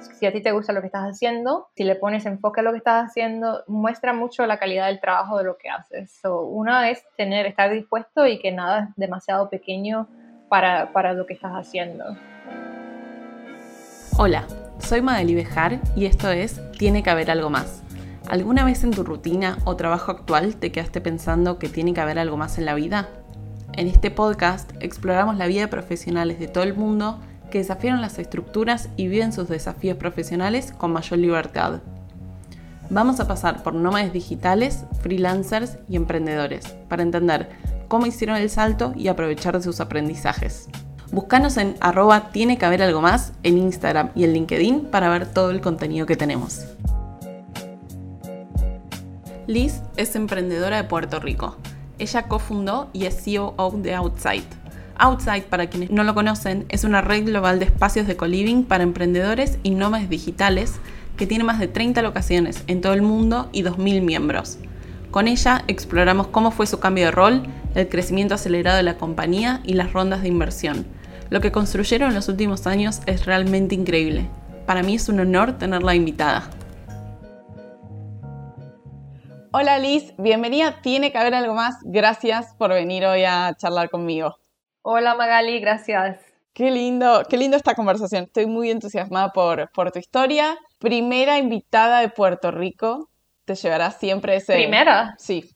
Si a ti te gusta lo que estás haciendo, si le pones enfoque a lo que estás haciendo, muestra mucho la calidad del trabajo de lo que haces. So, una es tener, estar dispuesto y que nada es demasiado pequeño para, para lo que estás haciendo. Hola, soy Madeli Bejar y esto es Tiene que haber algo más. ¿Alguna vez en tu rutina o trabajo actual te quedaste pensando que tiene que haber algo más en la vida? En este podcast exploramos la vida de profesionales de todo el mundo que desafiaron las estructuras y viven sus desafíos profesionales con mayor libertad. Vamos a pasar por nómades digitales, freelancers y emprendedores para entender cómo hicieron el salto y aprovechar de sus aprendizajes. Búscanos en arroba tiene que haber algo más en Instagram y en LinkedIn para ver todo el contenido que tenemos. Liz es emprendedora de Puerto Rico. Ella cofundó y es CEO de Outside. Outside, para quienes no lo conocen, es una red global de espacios de co-living para emprendedores y nómades digitales que tiene más de 30 locaciones en todo el mundo y 2.000 miembros. Con ella exploramos cómo fue su cambio de rol, el crecimiento acelerado de la compañía y las rondas de inversión lo que construyeron en los últimos años es realmente increíble. Para mí es un honor tenerla invitada. Hola Liz, bienvenida. Tiene que haber algo más. Gracias por venir hoy a charlar conmigo. Hola Magali, gracias. Qué lindo, qué lindo esta conversación. Estoy muy entusiasmada por, por tu historia. Primera invitada de Puerto Rico. Te llevará siempre ese. ¿Primera? Sí,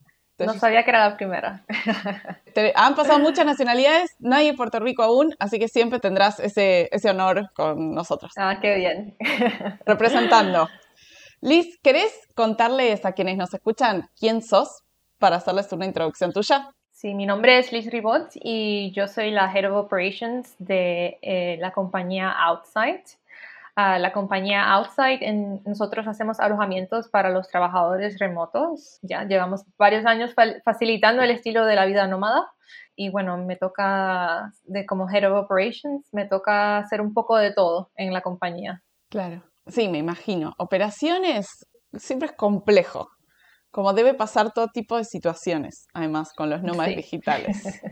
no sabía que era la primera. han pasado muchas nacionalidades, nadie en Puerto Rico aún, así que siempre tendrás ese, ese honor con nosotros. Ah, qué bien. Representando. Liz, ¿querés contarles a quienes nos escuchan quién sos para hacerles una introducción tuya? Sí, mi nombre es Liz Ribot y yo soy la Head of Operations de eh, la compañía Outside la compañía Outside. En, nosotros hacemos alojamientos para los trabajadores remotos. Ya llevamos varios años facilitando el estilo de la vida nómada. Y bueno, me toca, de como Head of Operations, me toca hacer un poco de todo en la compañía. Claro, sí, me imagino. Operaciones siempre es complejo, como debe pasar todo tipo de situaciones, además, con los nómadas digitales.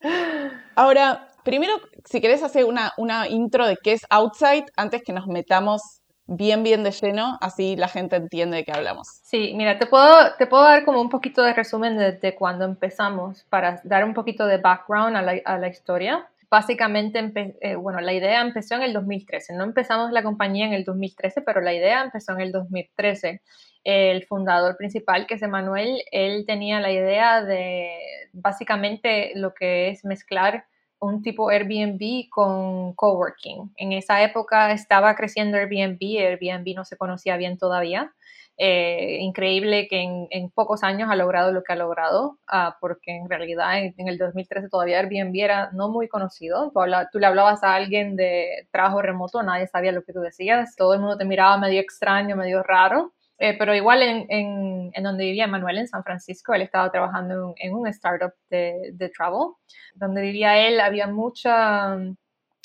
Ahora, primero, si querés hacer una, una intro de qué es Outside, antes que nos metamos bien, bien de lleno, así la gente entiende de qué hablamos. Sí, mira, te puedo, te puedo dar como un poquito de resumen de, cuando empezamos para dar un poquito de background a la, a la historia. Básicamente, eh, bueno, la idea empezó en el 2013. No empezamos la compañía en el 2013, pero la idea empezó en el 2013. El fundador principal, que es Emanuel, él tenía la idea de básicamente lo que es mezclar un tipo Airbnb con coworking. En esa época estaba creciendo Airbnb, Airbnb no se conocía bien todavía. Eh, increíble que en, pocos años ha logrado lo que ha logrado, ah, porque en realidad en, el 2013 todavía Airbnb era no muy conocido. Tú, tú, le hablabas a alguien de trabajo remoto, nadie sabía lo que tú decías, todo el mundo te miraba medio extraño, medio raro. Eh, pero igual en, en, en, donde vivía Manuel, en San Francisco, él estaba trabajando en, un startup de, de, travel. Donde vivía él había mucha,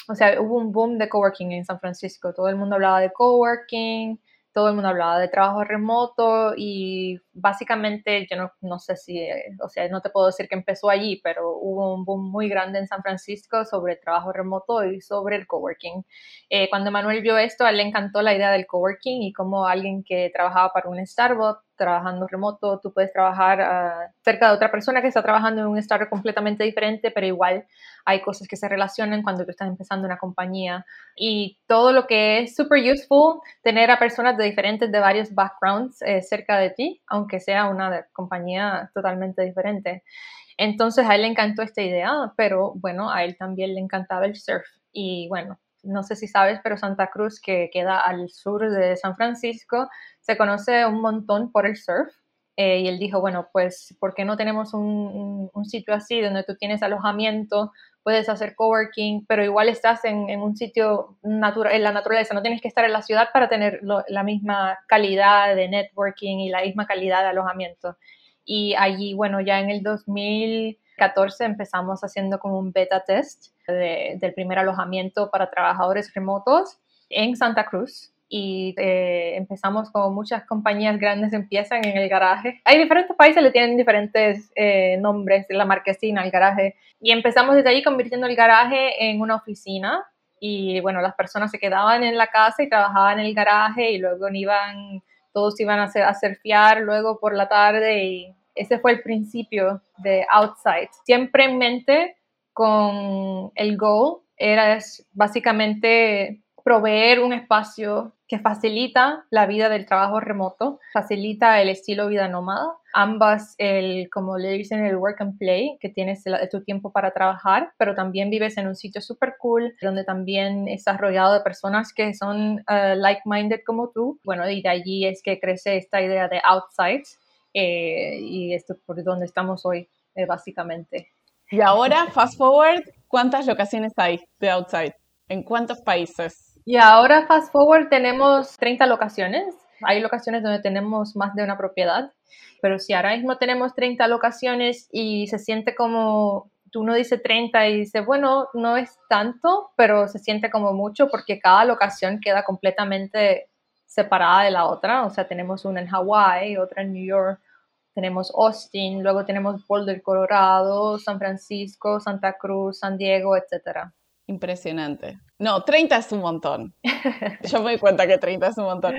o sea, hubo un boom de coworking en San Francisco. Todo el mundo hablaba de coworking, todo el mundo hablaba de trabajo remoto y básicamente yo no, no, sé si, o sea, no te puedo decir que empezó allí, pero hubo un boom muy grande en San Francisco sobre trabajo remoto y sobre el coworking. Eh, cuando Manuel vio esto, a él le encantó la idea del coworking y como alguien que trabajaba para un startup, trabajando remoto, tú puedes trabajar ah, cerca de otra persona que está trabajando en un startup completamente diferente, pero igual hay cosas que se relacionan cuando tú estás empezando una compañía. Y todo lo que es super useful, tener a personas de diferentes, de varios backgrounds eh, cerca de ti, aunque sea una compañía totalmente diferente. Entonces a él le encantó esta idea, pero bueno, a él también le encantaba el surf. Y bueno, no sé si sabes, pero Santa Cruz, que queda al sur de San Francisco, se conoce un montón por el surf. Eh, y él dijo, bueno, pues, ¿por qué no tenemos un, sitio así donde tú tienes alojamiento, puedes hacer coworking, pero igual estás en, un sitio natural, en la naturaleza, no tienes que estar en la ciudad para tener la misma calidad de networking y la misma calidad de alojamiento. Y allí, bueno, ya en el 2014 empezamos haciendo como un beta test del primer alojamiento para trabajadores remotos en Santa Cruz y eh, empezamos con muchas compañías grandes empiezan en el garaje. Hay diferentes países le tienen diferentes eh, nombres, la marquesina, el garaje. Y empezamos desde ahí convirtiendo el garaje en una oficina y bueno, las personas se quedaban en la casa y trabajaban en el garaje y luego iban, todos iban a, hacer, a surfear luego por la tarde y ese fue el principio de Outside. Siempre en mente con el goal era básicamente proveer un espacio que facilita la vida del trabajo remoto, facilita el estilo vida nómada, ambas, el, como le dicen, el work and play, que tienes tu tiempo para trabajar, pero también vives en un sitio súper cool, donde también estás rodeado de personas que son uh, like-minded como tú. Bueno, y de allí es que crece esta idea de outside, eh, y esto es por donde estamos hoy, eh, básicamente. Y ahora, fast forward, ¿cuántas locaciones hay de outside? ¿En cuántos países? Y ahora, fast forward, tenemos 30 locaciones. Hay locaciones donde tenemos más de una propiedad, pero si ahora mismo tenemos 30 locaciones y se siente como, tú no dices 30 y dice, bueno, no es tanto, pero se siente como mucho porque cada locación queda completamente separada de la otra. O sea, tenemos una en Hawái, otra en New York, tenemos Austin, luego tenemos Boulder, Colorado, San Francisco, Santa Cruz, San Diego, etcétera. Impresionante. No, 30 es un montón. Yo me doy cuenta que 30 es un montón.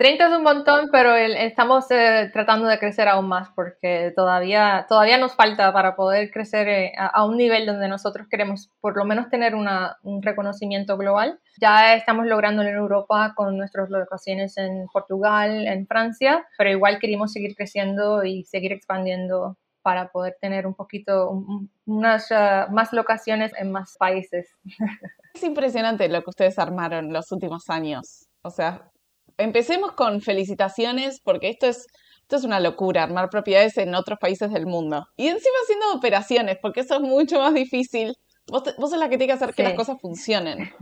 30 es un montón, pero estamos eh, tratando de crecer aún más porque todavía, todavía nos falta para poder crecer eh, a, un nivel donde nosotros queremos por lo menos tener un reconocimiento global. Ya estamos logrando en Europa con nuestras locaciones en Portugal, en Francia, pero igual queremos seguir creciendo y seguir expandiendo para poder tener un poquito, unas uh, más locaciones en más países. Es impresionante lo que ustedes armaron los últimos años. O sea, empecemos con felicitaciones porque esto es, esto es una locura, armar propiedades en otros países del mundo. Y encima haciendo operaciones, porque eso es mucho más difícil. Vos, vos sos la que tiene que hacer que las cosas funcionen.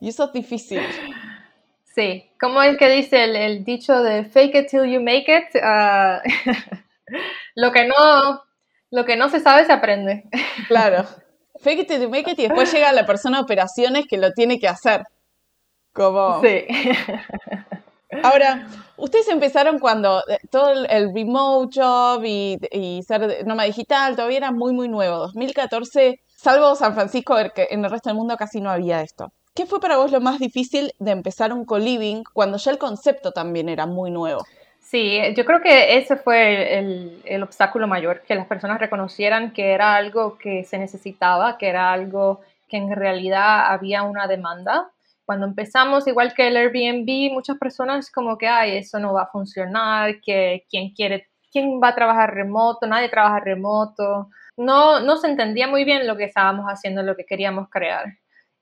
Y eso es difícil. Sí, como el que dice el, dicho de fake it till you make it. Uh, lo que no, lo que no se sabe se aprende. Claro. Fake it to make it y después llega la persona de operaciones que lo tiene que hacer. Como. Sí. Ahora, ustedes empezaron cuando eh, todo el remote job y, y ser nómada digital todavía era muy, muy nuevo. 2014, salvo San Francisco, que en el resto del mundo casi no había esto. ¿Qué fue para vos lo más difícil de empezar un co-living cuando ya el concepto también era muy nuevo? Sí, yo creo que ese fue el, obstáculo mayor, que las personas reconocieran que era algo que se necesitaba, que era algo que en realidad había una demanda. Cuando empezamos, igual que el Airbnb, muchas personas como que, ay, eso no va a funcionar, que quién quiere, quién va a trabajar remoto, nadie trabaja remoto. No, no se entendía muy bien lo que estábamos haciendo, lo que queríamos crear.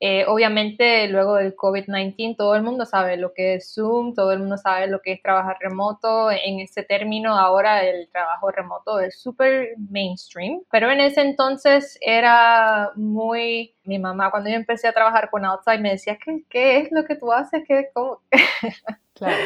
Eh, obviamente, luego del COVID-19, todo el mundo sabe lo que es Zoom, todo el mundo sabe lo que es trabajar remoto. En ese término, ahora el trabajo remoto es súper mainstream, pero en ese entonces era muy... Mi mamá, cuando yo empecé a trabajar con Outside, me decía, ¿qué, qué es lo que tú haces? ¿Qué, cómo? Claro.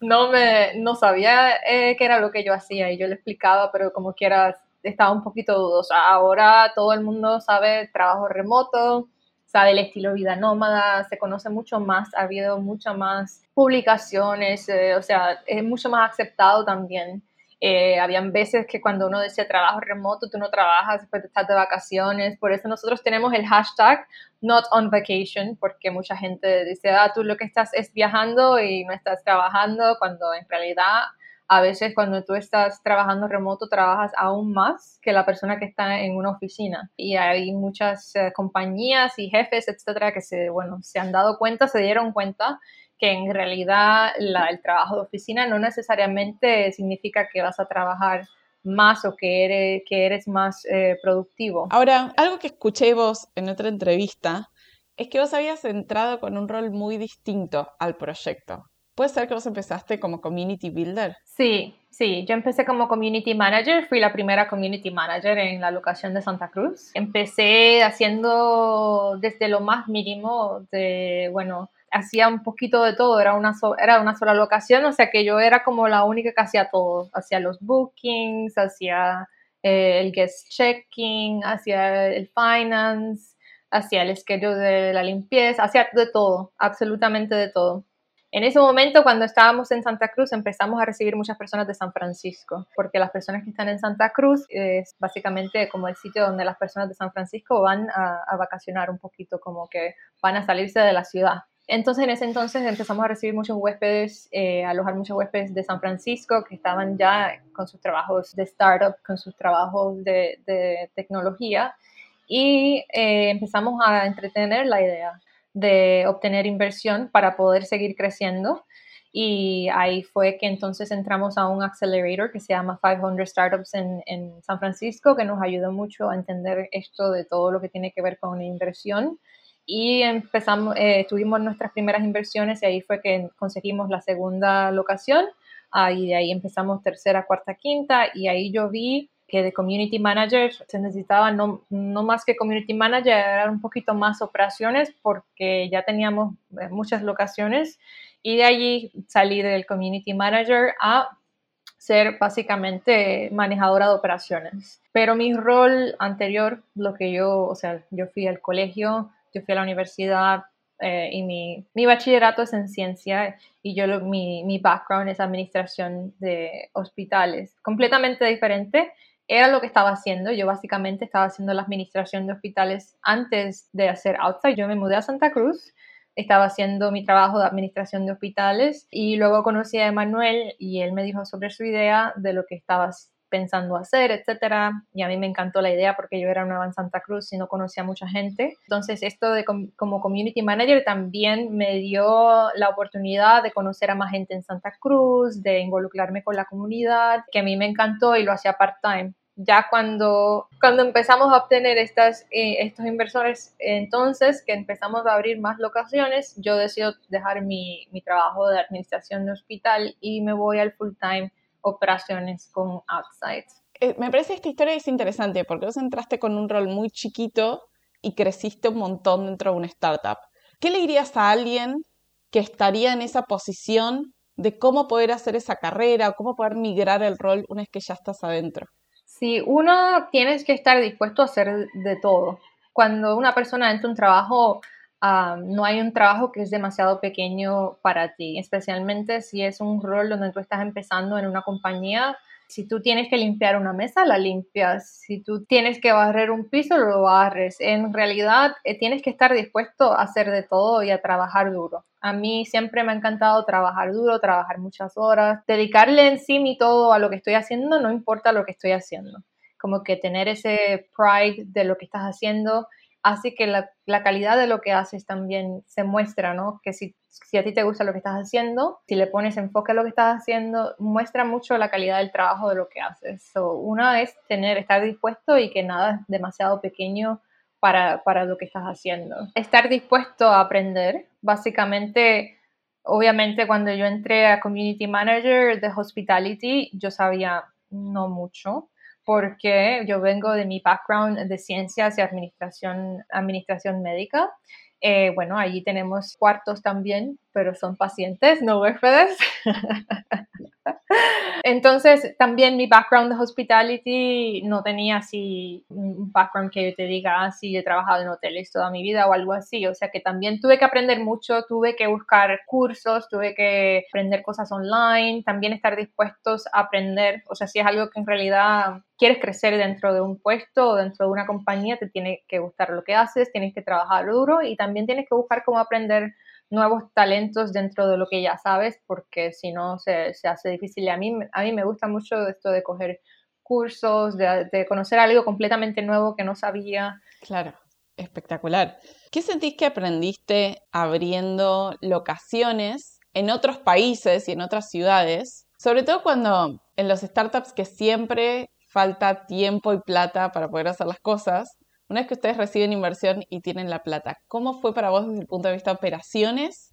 no, me, no sabía eh, qué era lo que yo hacía y yo le explicaba, pero como quiera estaba un poquito dudosa. Ahora todo el mundo sabe trabajo remoto, sabe el estilo vida nómada, se conoce mucho más, ha habido muchas más publicaciones, eh, o sea, es mucho más aceptado también. Eh, habían veces que cuando uno decía trabajo remoto, tú no trabajas, después estás de vacaciones. Por eso nosotros tenemos el hashtag not on vacation, porque mucha gente dice, ah, tú lo que estás es viajando y no estás trabajando, cuando en realidad a veces cuando tú estás trabajando remoto trabajas aún más que la persona que está en una oficina. Y hay muchas eh, compañías y jefes, etcétera, que se, bueno, se han dado cuenta, se dieron cuenta que en realidad el trabajo de oficina no necesariamente significa que vas a trabajar más o que eres, que eres más eh, productivo. Ahora, algo que escuché vos en otra entrevista es que vos habías entrado con un rol muy distinto al proyecto. ¿Puede ser que vos empezaste como community builder? Sí, sí, yo empecé como community manager, fui la primera community manager en la locación de Santa Cruz. Empecé haciendo desde lo más mínimo de, bueno, hacía un poquito de todo, era una, era una sola locación, o sea que yo era como la única que hacía todo, hacía los bookings, hacía eh, el guest checking, hacía el finance, hacía el schedule de la limpieza, hacía de todo, absolutamente de todo. En ese momento, cuando estábamos en Santa Cruz, empezamos a recibir muchas personas de San Francisco, porque las personas que están en Santa Cruz es básicamente como el sitio donde las personas de San Francisco van a, vacacionar un poquito, como que van a salirse de la ciudad. Entonces, en ese entonces empezamos a recibir muchos huéspedes, eh, alojar muchos huéspedes de San Francisco que estaban ya con sus trabajos de startup, con sus trabajos de, de tecnología, y eh, empezamos a entretener la idea de obtener inversión para poder seguir creciendo. Y ahí fue que entonces entramos a un accelerator que se llama 500 Startups en, en, San Francisco, que nos ayudó mucho a entender esto de todo lo que tiene que ver con la inversión. Y empezamos, eh, tuvimos nuestras primeras inversiones y ahí fue que conseguimos la segunda locación. Ahí de ahí empezamos tercera, cuarta, quinta y ahí yo vi que de community manager se necesitaba no, no, más que community manager, era un poquito más operaciones porque ya teníamos eh, muchas locaciones y de allí salí del community manager a ser básicamente manejadora de operaciones. Pero mi rol anterior, lo que yo, o sea, yo fui al colegio, yo fui a la universidad, eh, y mi, mi, bachillerato es en ciencia y yo mi, mi, background es administración de hospitales. Completamente diferente, era lo que estaba haciendo. Yo básicamente estaba haciendo la administración de hospitales antes de hacer outside. Yo me mudé a Santa Cruz, estaba haciendo mi trabajo de administración de hospitales y luego conocí a Emanuel y él me dijo sobre su idea de lo que estaba pensando hacer, etcétera. Y a mí me encantó la idea porque yo era nueva en Santa Cruz y no conocía a mucha gente. Entonces, esto de como community manager también me dio la oportunidad de conocer a más gente en Santa Cruz, de involucrarme con la comunidad, que a mí me encantó y lo hacía part-time ya cuando, cuando empezamos a obtener estas, eh, estos inversores, entonces que empezamos a abrir más locaciones, yo decido dejar mi, mi trabajo de administración de hospital y me voy al full time operaciones con Outside. Eh, me parece que esta historia es interesante porque vos entraste con un rol muy chiquito y creciste un montón dentro de una startup. ¿Qué le dirías a alguien que estaría en esa posición de cómo poder hacer esa carrera o cómo poder migrar el rol una vez que ya estás adentro? Sí, uno tienes que estar dispuesto a hacer de todo. Cuando una persona entra un trabajo, ah, no hay un trabajo que es demasiado pequeño para ti, especialmente si es un rol donde tú estás empezando en una compañía. Si tú tienes que limpiar una mesa, la limpias. Si tú tienes que barrer un piso, lo barres. En realidad, eh, tienes que estar dispuesto a hacer de todo y a trabajar duro. A mí siempre me ha encantado trabajar duro, trabajar muchas horas, dedicarle en sí mi todo a lo que estoy haciendo, no importa lo que estoy haciendo. Como que tener ese pride de lo que estás haciendo hace que la, calidad de lo que haces también se muestra, ¿no? Que si, si, a ti te gusta lo que estás haciendo, si le pones enfoque a lo que estás haciendo, muestra mucho la calidad del trabajo de lo que haces. So, una es tener, estar dispuesto y que nada es demasiado pequeño para, para lo que estás haciendo. Estar dispuesto a aprender, básicamente, obviamente cuando yo entré a Community Manager de Hospitality, yo sabía no mucho porque yo vengo de mi background de ciencias y administración, administración médica. Eh, bueno, allí tenemos cuartos también, pero son pacientes, no huéspedes. Entonces, también mi background de hospitality no tenía así un background que yo te diga, ah, he trabajado en hoteles toda mi vida o algo así. O sea que también tuve que aprender mucho, tuve que buscar cursos, tuve que aprender cosas online, también estar dispuestos a aprender. O sea, si es algo que en realidad quieres crecer dentro de un puesto o dentro de una compañía, te tiene que gustar lo que haces, tienes que trabajar duro y también tienes que buscar cómo aprender nuevos talentos dentro de lo que ya sabes, porque si no se, hace difícil. A mí, a mí me gusta mucho esto de coger cursos, de, conocer algo completamente nuevo que no sabía. Claro, espectacular. ¿Qué sentís que aprendiste abriendo locaciones en otros países y en otras ciudades? Sobre todo cuando en los startups que siempre falta tiempo y plata para poder hacer las cosas, una vez que ustedes reciben inversión y tienen la plata, ¿cómo fue para vos desde el punto de vista de operaciones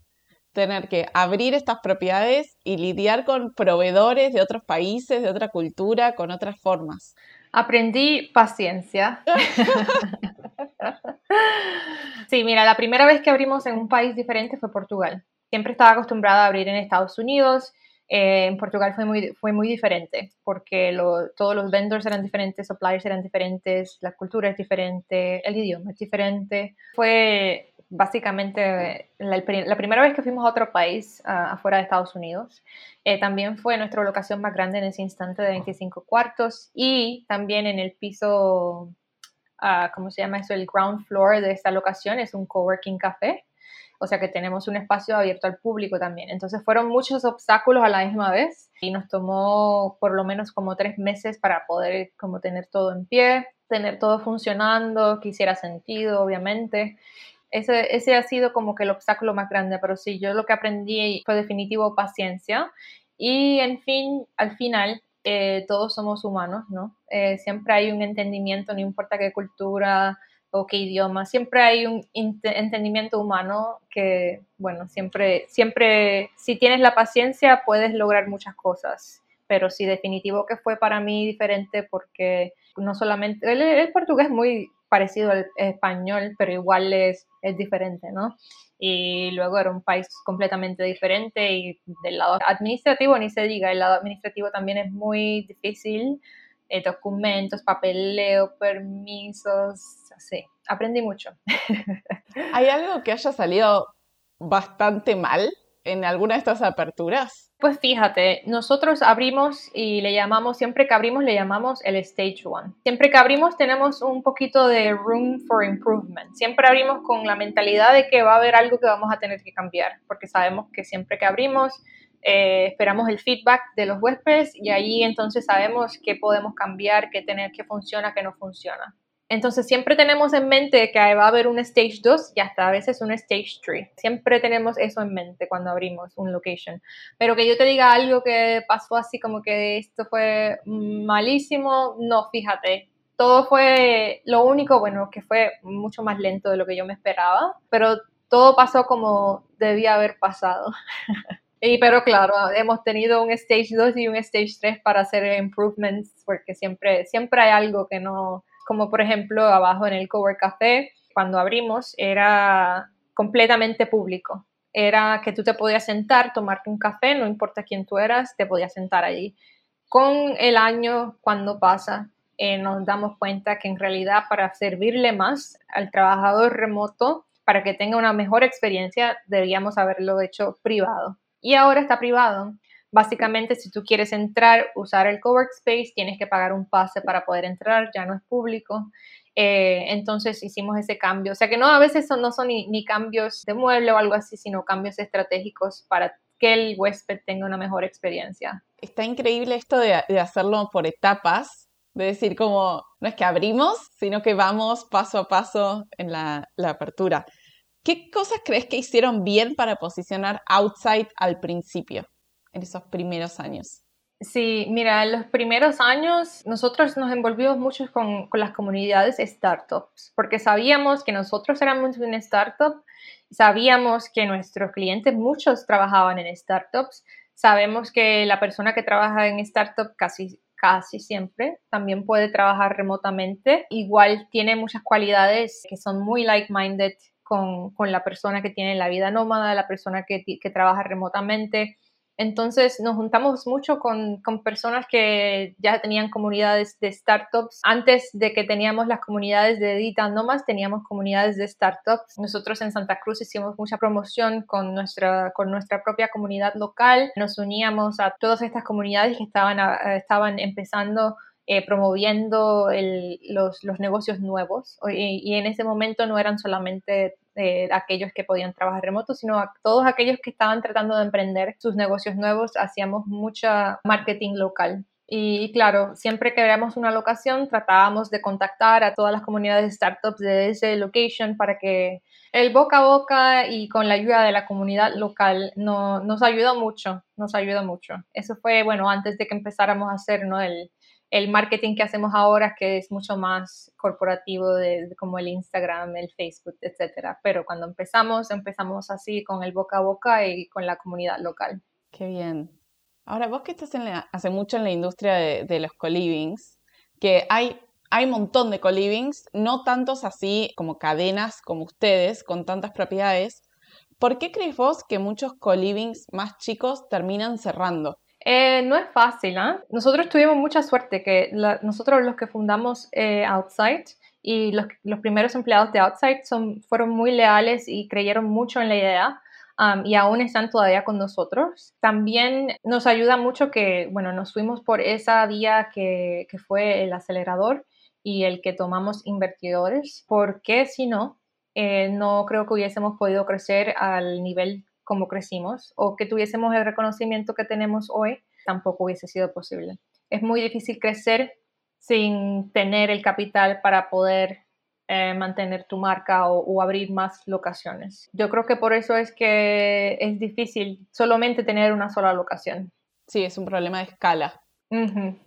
tener que abrir estas propiedades y lidiar con proveedores de otros países, de otra cultura, con otras formas? Aprendí paciencia. sí, mira, la primera vez que abrimos en un país diferente fue Portugal. Siempre estaba acostumbrada a abrir en Estados Unidos eh, en Portugal fue muy, diferente porque todos los vendors eran diferentes, suppliers eran diferentes, la cultura es diferente, el idioma es diferente. Fue, básicamente la, primera vez que fuimos a otro país afuera de Estados Unidos. Eh, también fue nuestra locación más grande en ese instante de 25 cuartos y también en el piso, uh, ¿cómo se llama eso? El ground floor de esta locación es un coworking café. O sea que tenemos un espacio abierto al público también. Entonces fueron muchos obstáculos a la misma vez y nos tomó por lo menos como tres meses para poder como tener todo en pie, tener todo funcionando, que hiciera sentido, obviamente. Ese, ese ha sido como que el obstáculo más grande, pero sí, yo lo que aprendí fue definitivo paciencia y en fin, al final eh, todos somos humanos, ¿no? Eh, siempre hay un entendimiento, no importa qué cultura o qué idioma, siempre hay un entendimiento humano que, bueno, siempre, siempre, si tienes la paciencia, puedes lograr muchas cosas, pero sí, definitivo que fue para mí diferente porque no solamente, el, el portugués es muy parecido al español, pero igual es, es diferente, ¿no? Y luego era un país completamente diferente y del lado administrativo ni se diga, el lado administrativo también es muy difícil, eh, documentos, papeleo, permisos, así, aprendí mucho. ¿Hay algo que haya salido bastante mal en alguna de estas aperturas? Pues fíjate, nosotros abrimos y le llamamos, siempre que abrimos le llamamos el Stage One. Siempre que abrimos tenemos un poquito de room for improvement. Siempre abrimos con la mentalidad de que va a haber algo que vamos a tener que cambiar, porque sabemos que siempre que abrimos eh, esperamos el feedback de los huéspedes y ahí entonces sabemos qué podemos cambiar, qué tener, qué funciona, qué no funciona. Entonces siempre tenemos en mente que va a haber un stage 2 y hasta a veces un stage 3. Siempre tenemos eso en mente cuando abrimos un location. Pero que yo te diga algo que pasó así como que esto fue malísimo, no, fíjate. Todo fue lo único, bueno, que fue mucho más lento de lo que yo me esperaba, pero todo pasó como debía haber pasado. Y pero claro, hemos tenido un stage 2 y un stage 3 para hacer improvements porque siempre siempre hay algo que no como por ejemplo abajo en el Cowork Café, cuando abrimos era completamente público. Era que tú te podías sentar, tomarte un café, no importa quién tú eras, te podías sentar allí. Con el año, cuando pasa, eh, nos damos cuenta que en realidad para servirle más al trabajador remoto, para que tenga una mejor experiencia, deberíamos haberlo hecho privado. Y ahora está privado. Básicamente, si tú quieres entrar, usar el cowork space, tienes que pagar un pase para poder entrar, ya no es público. Eh, entonces hicimos ese cambio. O sea que no, a veces son, no son ni, cambios de mueble o algo así, sino cambios estratégicos para que el huésped tenga una mejor experiencia. Está increíble esto de, hacerlo por etapas, de decir como, no es que abrimos, sino que vamos paso a paso en la, la apertura. ¿Qué cosas crees que hicieron bien para posicionar Outside al principio? en esos primeros años? Sí, mira, en los primeros años nosotros nos envolvimos mucho con, con, las comunidades startups, porque sabíamos que nosotros éramos una startup, sabíamos que nuestros clientes, muchos trabajaban en startups, sabemos que la persona que trabaja en startup casi, casi siempre también puede trabajar remotamente, igual tiene muchas cualidades que son muy like-minded con, con, la persona que tiene la vida nómada, la persona que, que trabaja remotamente entonces nos juntamos mucho con, personas que ya tenían comunidades de startups. Antes de que teníamos las comunidades de Edita Nomas, teníamos comunidades de startups. Nosotros en Santa Cruz hicimos mucha promoción con nuestra, con nuestra propia comunidad local. Nos uníamos a todas estas comunidades que estaban, estaban empezando eh, promoviendo los, negocios nuevos. Y, en ese momento no eran solamente eh, aquellos que podían trabajar remoto, sino todos aquellos que estaban tratando de emprender sus negocios nuevos. Hacíamos mucha marketing local. Y claro, siempre que veíamos una locación, tratábamos de contactar a todas las comunidades de startups de ese location para que el boca a boca y con la ayuda de la comunidad local no, nos ayudó mucho, nos ayudó mucho. Eso fue, bueno, antes de que empezáramos a hacer ¿no? el, el marketing que hacemos ahora, que es mucho más corporativo, de, como el Instagram, el Facebook, etcétera. Pero cuando empezamos, empezamos así con el boca a boca y con la comunidad local. Qué bien. Ahora, vos que estás hace mucho en la industria de, los co-livings, que hay, hay montón de co-livings, no tantos así como cadenas como ustedes, con tantas propiedades. ¿Por qué crees vos que muchos co-livings más chicos terminan cerrando? Eh, no es fácil, ¿ah? Nosotros tuvimos mucha suerte que nosotros los que fundamos eh, Outside y los, los primeros empleados de Outside son, fueron muy leales y creyeron mucho en la idea. Um, y aún están todavía con nosotros. También nos ayuda mucho que, bueno, nos fuimos por esa vía que, que fue el acelerador y el que tomamos invertidores, porque si no, eh, no creo que hubiésemos podido crecer al nivel como crecimos o que tuviésemos el reconocimiento que tenemos hoy, tampoco hubiese sido posible. Es muy difícil crecer sin tener el capital para poder eh, mantener tu marca o, abrir más locaciones. Yo creo que por eso es que es difícil solamente tener una sola locación. Sí, es un problema de escala.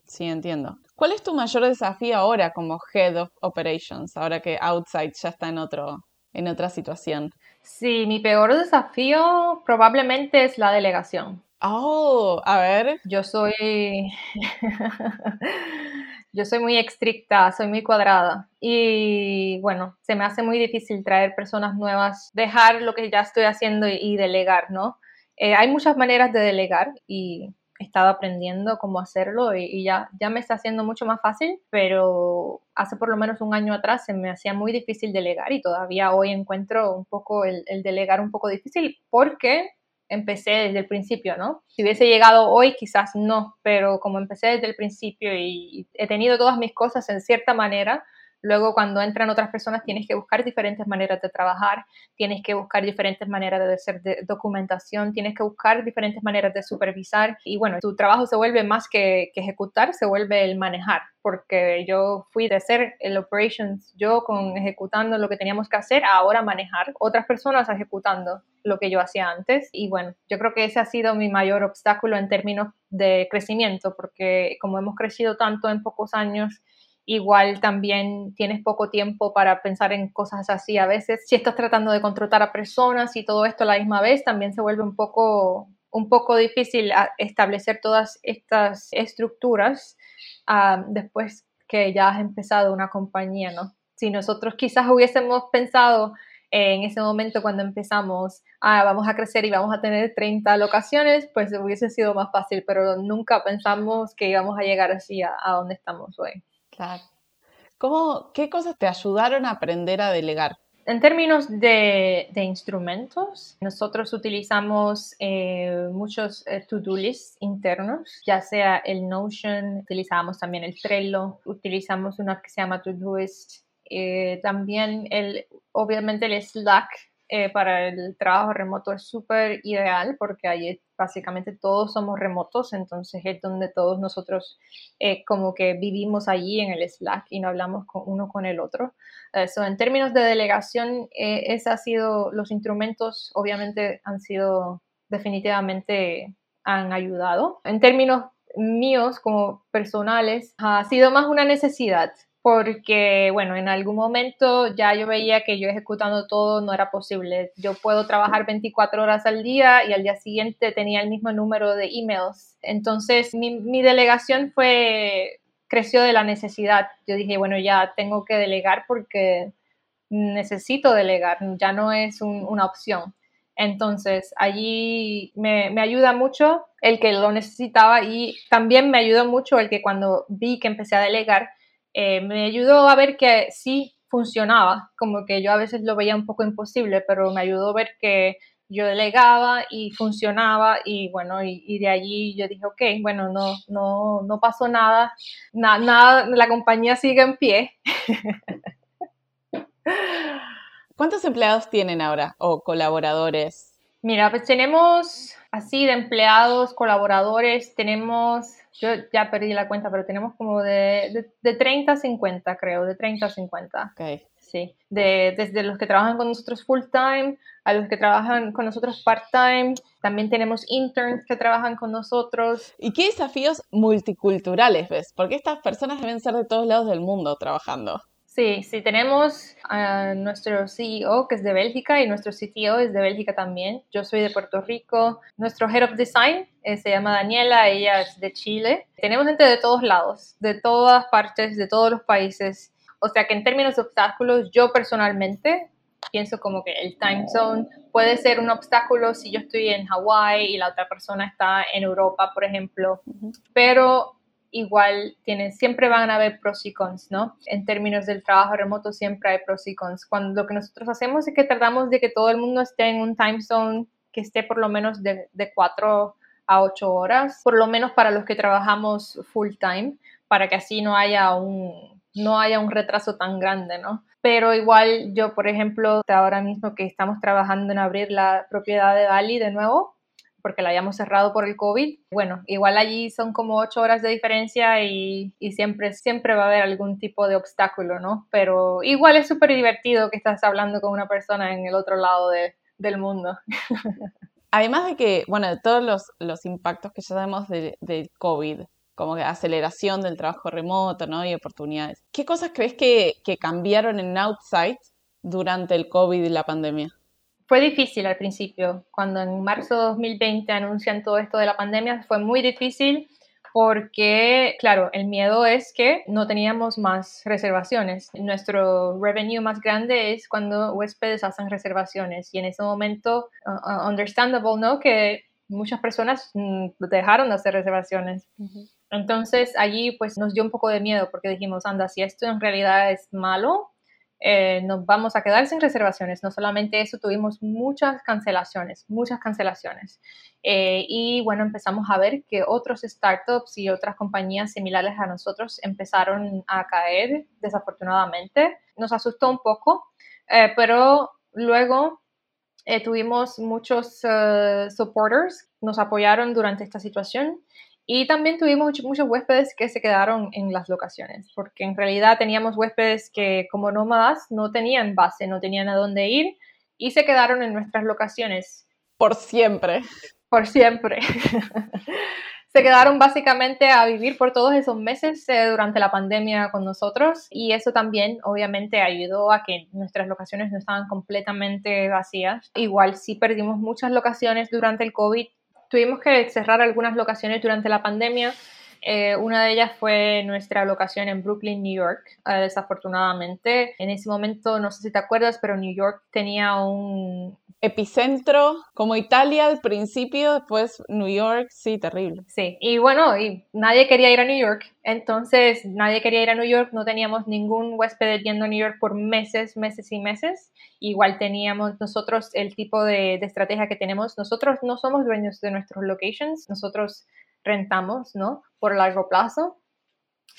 Sí, entiendo. ¿Cuál es tu mayor desafío ahora como Head of Operations, ahora que Outside ya está en, otro, en otra situación? Sí, mi peor desafío probablemente es la delegación. Oh, a ver. Yo soy Yo soy muy estricta, soy muy cuadrada y bueno, se me hace muy difícil traer personas nuevas, dejar lo que ya estoy haciendo y, delegar, ¿no? Eh, hay muchas maneras de delegar y estado aprendiendo cómo hacerlo y, ya, ya me está haciendo mucho más fácil, pero hace por lo menos un año atrás se me hacía muy difícil delegar y todavía hoy encuentro un poco el, el delegar un poco difícil porque empecé desde el principio, ¿no? Si hubiese llegado hoy, quizás no, pero como empecé desde el principio y he tenido todas mis cosas en cierta manera, Luego, cuando entran otras personas, tienes que buscar diferentes maneras de trabajar, tienes que buscar diferentes maneras de hacer documentación, tienes que buscar diferentes maneras de supervisar. Y bueno, tu trabajo se vuelve más que, ejecutar, se vuelve el manejar, porque yo fui de ser el operations, yo con ejecutando lo que teníamos que hacer, ahora manejar, otras personas ejecutando lo que yo hacía antes. Y bueno, yo creo que ese ha sido mi mayor obstáculo en términos de crecimiento, porque como hemos crecido tanto en pocos años, igual también tienes poco tiempo para pensar en cosas así. A veces, si estás tratando de contratar a personas y todo esto a la misma vez, también se vuelve un poco, un poco difícil establecer todas estas estructuras ah, después que ya has empezado una compañía, ¿no? Si nosotros quizás hubiésemos pensado en ese momento cuando empezamos, ah, vamos a crecer y vamos a tener 30 locaciones, pues hubiese sido más fácil, pero nunca pensamos que íbamos a llegar así a, a donde estamos hoy. ¿Cómo, ¿Qué cosas te ayudaron a aprender a delegar? En términos de, instrumentos, nosotros utilizamos eh, muchos eh, to-do lists internos, ya sea el Notion, utilizamos también el Trello, utilizamos una que se llama Todoist, eh, también el, obviamente el Slack eh, para el trabajo remoto es súper ideal porque ahí básicamente todos somos remotos, entonces es donde todos nosotros eh, como que vivimos allí en el Slack y no hablamos con uno con el otro. Eso, en términos de delegación, eh, esos han sido los instrumentos, obviamente han sido definitivamente han ayudado. En términos míos como personales, ha sido más una necesidad porque, bueno, en algún momento ya yo veía que yo ejecutando todo no era posible. Yo puedo trabajar 24 horas al día y al día siguiente tenía el mismo número de emails. Entonces, mi, delegación fue, creció de la necesidad. Yo dije, bueno, ya tengo que delegar porque necesito delegar, ya no es una opción. Entonces, allí me, me, ayuda mucho el que lo necesitaba y también me ayudó mucho el que cuando vi que empecé a delegar, eh, me ayudó a ver que sí funcionaba, como que yo a veces lo veía un poco imposible, pero me ayudó a ver que yo delegaba y funcionaba y bueno, y, de allí yo dije, ok, bueno, no, no, no pasó nada, nada, la compañía sigue en pie. ¿Cuántos empleados tienen ahora o colaboradores? Mira, pues tenemos así de empleados, colaboradores, tenemos yo ya perdí la cuenta, pero tenemos como de, de, 30 a 50, creo, de 30 a 50. Ok. Sí, de, desde los que trabajan con nosotros full time a los que trabajan con nosotros part time. También tenemos interns que trabajan con nosotros. ¿Y qué desafíos multiculturales ves? Porque estas personas deben ser de todos lados del mundo trabajando. Sí, sí, tenemos a nuestro CEO que es de Bélgica y nuestro CTO es de Bélgica también. Yo soy de Puerto Rico. Nuestro Head of Design eh, se llama Daniela, ella es de Chile. Tenemos gente de todos lados, de todas partes, de todos los países. O sea que en términos de obstáculos, yo personalmente pienso como que el time zone puede ser un obstáculo si yo estoy en Hawái y la otra persona está en Europa, por ejemplo. Pero igual tiene, siempre van a haber pros y cons, ¿no? En términos del trabajo remoto siempre hay pros y cons. Cuando lo que nosotros hacemos es que tratamos de que todo el mundo esté en un time zone que esté por lo menos de, de 4 a 8 horas, por lo menos para los que trabajamos full time, para que así no haya un, no haya un retraso tan grande, ¿no? Pero igual yo, por ejemplo, ahora mismo que estamos trabajando en abrir la propiedad de Bali de nuevo, porque la hayamos cerrado por el COVID. Bueno, igual allí son como ocho horas de diferencia y, siempre, siempre va a haber algún tipo de obstáculo, ¿no? Pero igual es súper divertido que estás hablando con una persona en el otro lado del mundo. Además de que, bueno, de todos los, los impactos que ya sabemos del de COVID, como que aceleración del trabajo remoto, ¿no? Y oportunidades. ¿Qué cosas crees que, que cambiaron en Outside durante el COVID y la pandemia? Fue difícil al principio. Cuando en marzo de 2020 anuncian todo esto de la pandemia, fue muy difícil porque, claro, el miedo es que no teníamos más reservaciones. Nuestro revenue más grande es cuando huéspedes hacen reservaciones y en ese momento, uh, uh, understandable, ¿no? Que muchas personas mm, dejaron de hacer reservaciones. Entonces allí pues nos dio un poco de miedo porque dijimos, anda, si esto en realidad es malo, eh, nos vamos a quedar sin reservaciones. No solamente eso, tuvimos muchas cancelaciones, muchas cancelaciones. Eh, y bueno, empezamos a ver que otros startups y otras compañías similares a nosotros empezaron a caer, desafortunadamente. Nos asustó un poco, eh, pero luego tuvimos muchos supporters, nos apoyaron durante esta situación y también tuvimos muchos huéspedes que se quedaron en las locaciones, porque en realidad teníamos huéspedes que como nómadas no tenían base, no tenían a dónde ir y se quedaron en nuestras locaciones. Por siempre. Por siempre. se quedaron básicamente a vivir por todos esos meses eh, durante la pandemia con nosotros y eso también obviamente ayudó a que nuestras locaciones no estaban completamente vacías. Igual sí perdimos muchas locaciones durante el COVID tuvimos que cerrar algunas locaciones durante la pandemia. Eh, una de ellas fue nuestra locación en Brooklyn, New York, eh, desafortunadamente. En ese momento, no sé si te acuerdas, pero New York tenía un, epicentro, como Italia al principio, después New York, sí, terrible. Sí, y bueno, y nadie quería ir a New York, entonces nadie quería ir a New York, no teníamos ningún huésped yendo a New York por meses, meses y meses. Igual teníamos nosotros el tipo de, de estrategia que tenemos, nosotros no somos dueños de nuestros locations, nosotros rentamos, ¿no? Por largo plazo.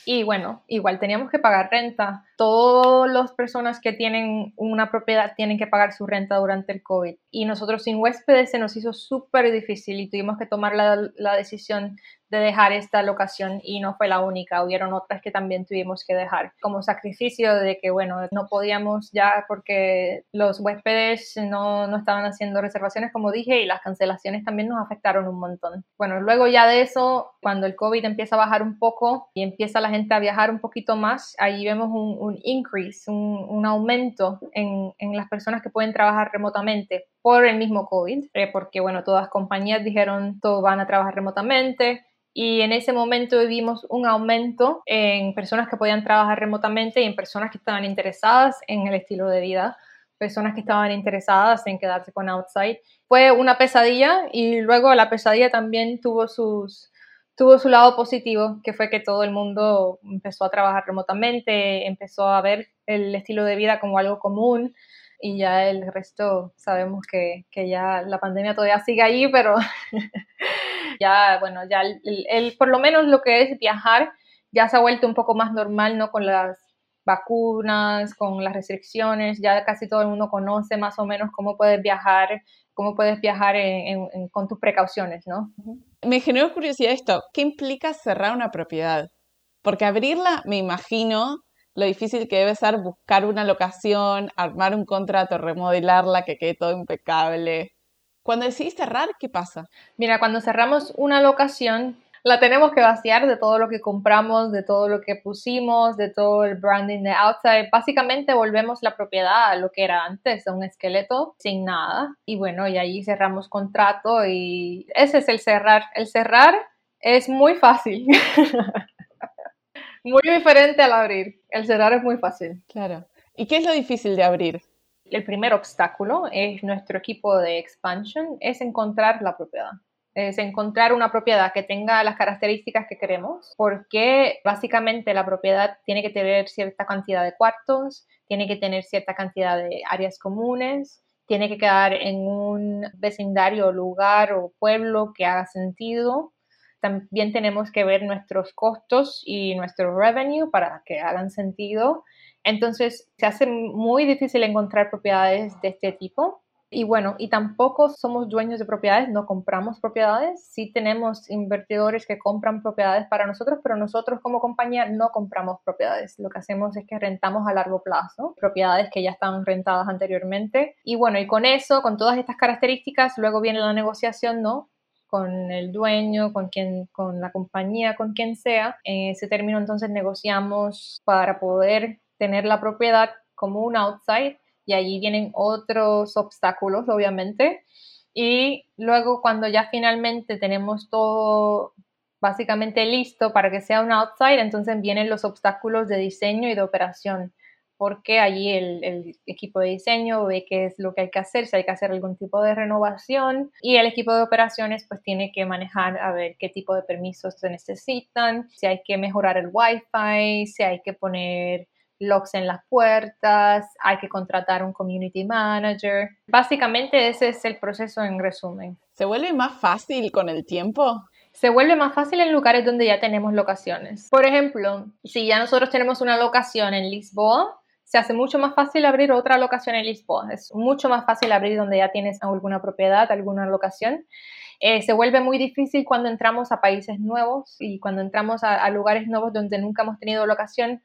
Y bueno, igual teníamos que pagar renta. Todas las personas que tienen una propiedad tienen que pagar su renta durante el COVID. Y nosotros sin huéspedes se nos hizo súper difícil y tuvimos que tomar la, la decisión de dejar esta locación y no fue la única, hubieron otras que también tuvimos que dejar como sacrificio de que, bueno, no podíamos ya porque los huéspedes no, no estaban haciendo reservaciones, como dije, y las cancelaciones también nos afectaron un montón. Bueno, luego ya de eso, cuando el COVID empieza a bajar un poco y empieza la gente a viajar un poquito más, ahí vemos un, un increase, un, aumento en, en las personas que pueden trabajar remotamente por el mismo COVID, eh, porque bueno, todas las compañías dijeron, todos van a trabajar remotamente, y en ese momento vimos un aumento en personas que podían trabajar remotamente y en personas que estaban interesadas en el estilo de vida, personas que estaban interesadas en quedarse con Outside. Fue una pesadilla y luego la pesadilla también tuvo sus tuvo su lado positivo, que fue que todo el mundo empezó a trabajar remotamente, empezó a ver el estilo de vida como algo común y ya el resto sabemos que, que ya la pandemia todavía sigue ahí, pero ya, bueno, ya el, por lo menos lo que es viajar ya se ha vuelto un poco más normal, ¿no? Con las vacunas, con las restricciones, ya casi todo el mundo conoce más o menos cómo puedes viajar, cómo puedes viajar con tus precauciones, ¿no? Me generó curiosidad esto, ¿qué implica cerrar una propiedad? Porque abrirla, me imagino, lo difícil que debe ser buscar una locación, armar un contrato, remodelarla, que quede todo impecable. Cuando decidís cerrar, ¿qué pasa? Mira, cuando cerramos una locación, la tenemos que vaciar de todo lo que compramos, de todo lo que pusimos, de todo el branding de outside. Básicamente volvemos la propiedad a lo que era antes, a un esqueleto sin nada. Y bueno, y ahí cerramos contrato y ese es el cerrar. El cerrar es muy fácil. muy diferente al abrir. El cerrar es muy fácil. Claro. ¿Y qué es lo difícil de abrir? el primer obstáculo es nuestro equipo de expansion, es encontrar la propiedad. es encontrar una propiedad que tenga las características que queremos, porque básicamente la propiedad tiene que tener cierta cantidad de cuartos, tiene que tener cierta cantidad de áreas comunes, tiene que quedar en un vecindario, lugar o pueblo que haga sentido. También tenemos que ver nuestros costos y nuestro revenue para que hagan sentido. Entonces, se hace muy difícil encontrar propiedades de este tipo y bueno, y tampoco somos dueños de propiedades, no compramos propiedades. Sí tenemos invertidores que compran propiedades para nosotros, pero nosotros como compañía no compramos propiedades. Lo que hacemos es que rentamos a largo plazo propiedades que ya estaban rentadas anteriormente. Y bueno, y con eso, con todas estas características, luego viene la negociación, ¿no? Con el dueño, con quien, con la compañía, con quien sea. En ese término entonces negociamos para poder tener la propiedad como un outside y allí vienen otros obstáculos, obviamente. Y luego cuando ya finalmente tenemos todo básicamente listo para que sea un outside, entonces vienen los obstáculos de diseño y de operación, porque allí el, equipo de diseño ve qué es lo que hay que hacer, si hay que hacer algún tipo de renovación y el equipo de operaciones pues tiene que manejar a ver qué tipo de permisos se necesitan, si hay que mejorar el wifi, si hay que poner locks en las puertas, hay que contratar un community manager. Básicamente ese es el proceso en resumen. ¿Se vuelve más fácil con el tiempo? Se vuelve más fácil en lugares donde ya tenemos locaciones. Por ejemplo, si ya nosotros tenemos una locación en Lisboa, se hace mucho más fácil abrir otra locación en Lisboa. Es mucho más fácil abrir donde ya tienes alguna propiedad, alguna locación. Eh, se vuelve muy difícil cuando entramos a países nuevos y cuando entramos a, a lugares nuevos donde nunca hemos tenido locación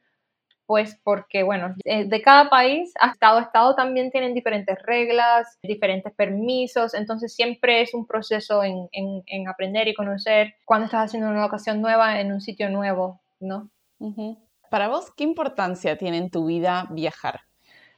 pues porque, bueno, eh, de cada país, estado a estado también tienen diferentes reglas, diferentes permisos, entonces siempre es un proceso en, en, aprender y conocer cuando estás haciendo una locación nueva en un sitio nuevo, ¿no? Para vos, ¿qué importancia tiene en tu vida viajar?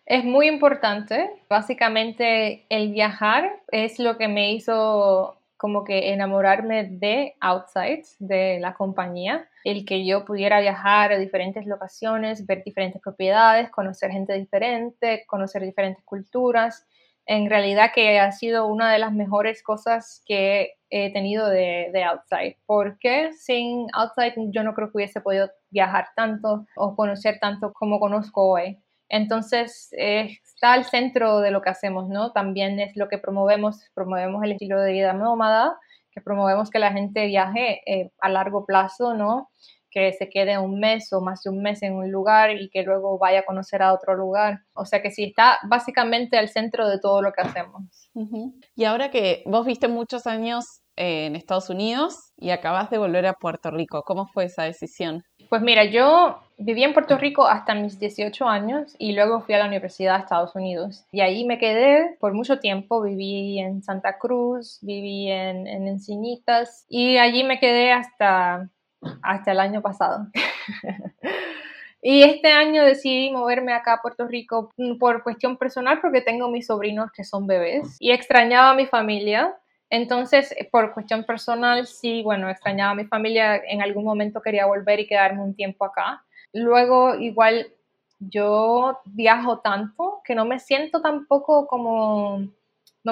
Es muy importante. Básicamente, el viajar es lo que me hizo como que enamorarme de Outside, de la compañía, el que yo pudiera viajar a diferentes locaciones, ver diferentes propiedades, conocer gente diferente, conocer diferentes culturas. En realidad que ha sido una de las mejores cosas que he tenido de, de Outside, porque sin Outside yo no creo que hubiese podido viajar tanto o conocer tanto como conozco hoy. Entonces, está al centro de lo que hacemos, ¿no? También es lo que promovemos, promovemos el estilo de vida nómada, que promovemos que la gente viaje eh, a largo plazo, ¿no? Que se quede un mes o más de un mes en un lugar y que luego vaya a conocer a otro lugar. O sea que sí, está básicamente al centro de todo lo que hacemos. Y ahora que vos viste muchos años en Estados Unidos y acabas de volver a Puerto Rico, ¿cómo fue esa decisión? Pues mira, yo viví en Puerto Rico hasta mis 18 años y luego fui a la Universidad de Estados Unidos. Y ahí me quedé por mucho tiempo. Viví en Santa Cruz, viví en, en Encinitas y allí me quedé hasta, hasta el año pasado. y este año decidí moverme acá a Puerto Rico por cuestión personal porque tengo mis sobrinos que son bebés y extrañaba a mi familia entonces, eh, por cuestión personal, sí, bueno, extrañaba a mi familia, en algún momento quería volver y quedarme un tiempo acá. Luego, igual, yo viajo tanto que no me siento tampoco como,